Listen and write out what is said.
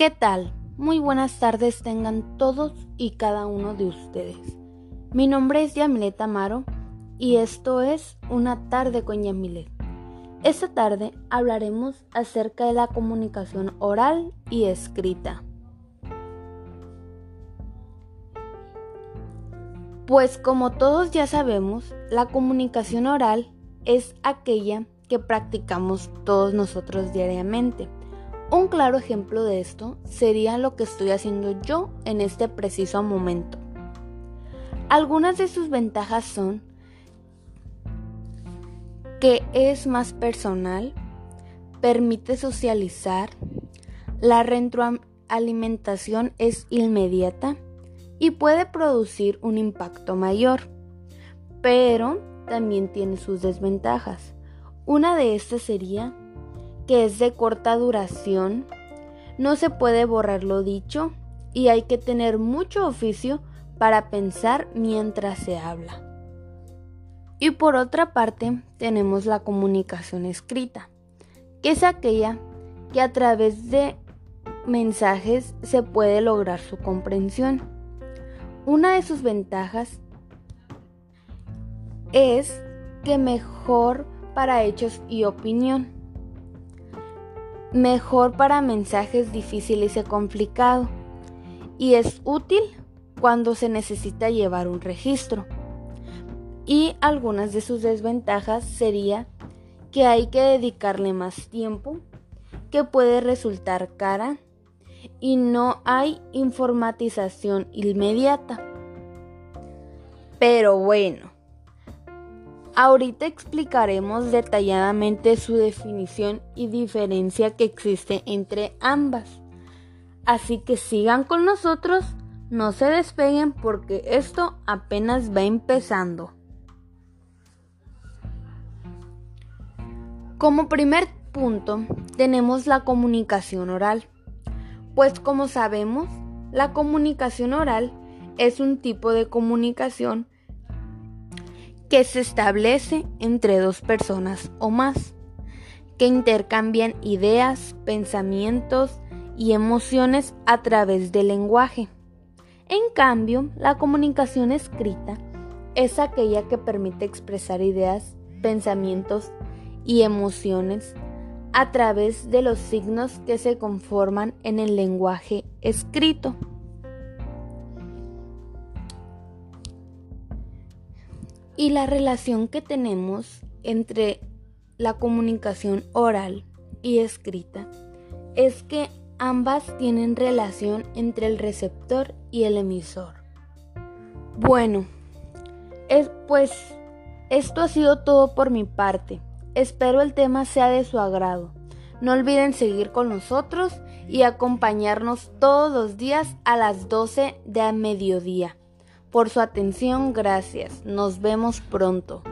¿Qué tal? Muy buenas tardes tengan todos y cada uno de ustedes. Mi nombre es Yamilet Amaro y esto es Una tarde con Yamilet. Esta tarde hablaremos acerca de la comunicación oral y escrita. Pues como todos ya sabemos, la comunicación oral es aquella que practicamos todos nosotros diariamente un claro ejemplo de esto sería lo que estoy haciendo yo en este preciso momento. Algunas de sus ventajas son que es más personal, permite socializar, la retroalimentación es inmediata y puede producir un impacto mayor, pero también tiene sus desventajas. Una de estas sería que es de corta duración, no se puede borrar lo dicho y hay que tener mucho oficio para pensar mientras se habla. Y por otra parte tenemos la comunicación escrita, que es aquella que a través de mensajes se puede lograr su comprensión. Una de sus ventajas es que mejor para hechos y opinión mejor para mensajes difíciles y complicados, y es útil cuando se necesita llevar un registro. Y algunas de sus desventajas sería que hay que dedicarle más tiempo, que puede resultar cara y no hay informatización inmediata. Pero bueno, Ahorita explicaremos detalladamente su definición y diferencia que existe entre ambas. Así que sigan con nosotros, no se despeguen porque esto apenas va empezando. Como primer punto tenemos la comunicación oral. Pues como sabemos, la comunicación oral es un tipo de comunicación que se establece entre dos personas o más, que intercambian ideas, pensamientos y emociones a través del lenguaje. En cambio, la comunicación escrita es aquella que permite expresar ideas, pensamientos y emociones a través de los signos que se conforman en el lenguaje escrito. Y la relación que tenemos entre la comunicación oral y escrita es que ambas tienen relación entre el receptor y el emisor. Bueno, es, pues esto ha sido todo por mi parte. Espero el tema sea de su agrado. No olviden seguir con nosotros y acompañarnos todos los días a las 12 de mediodía. Por su atención, gracias. Nos vemos pronto.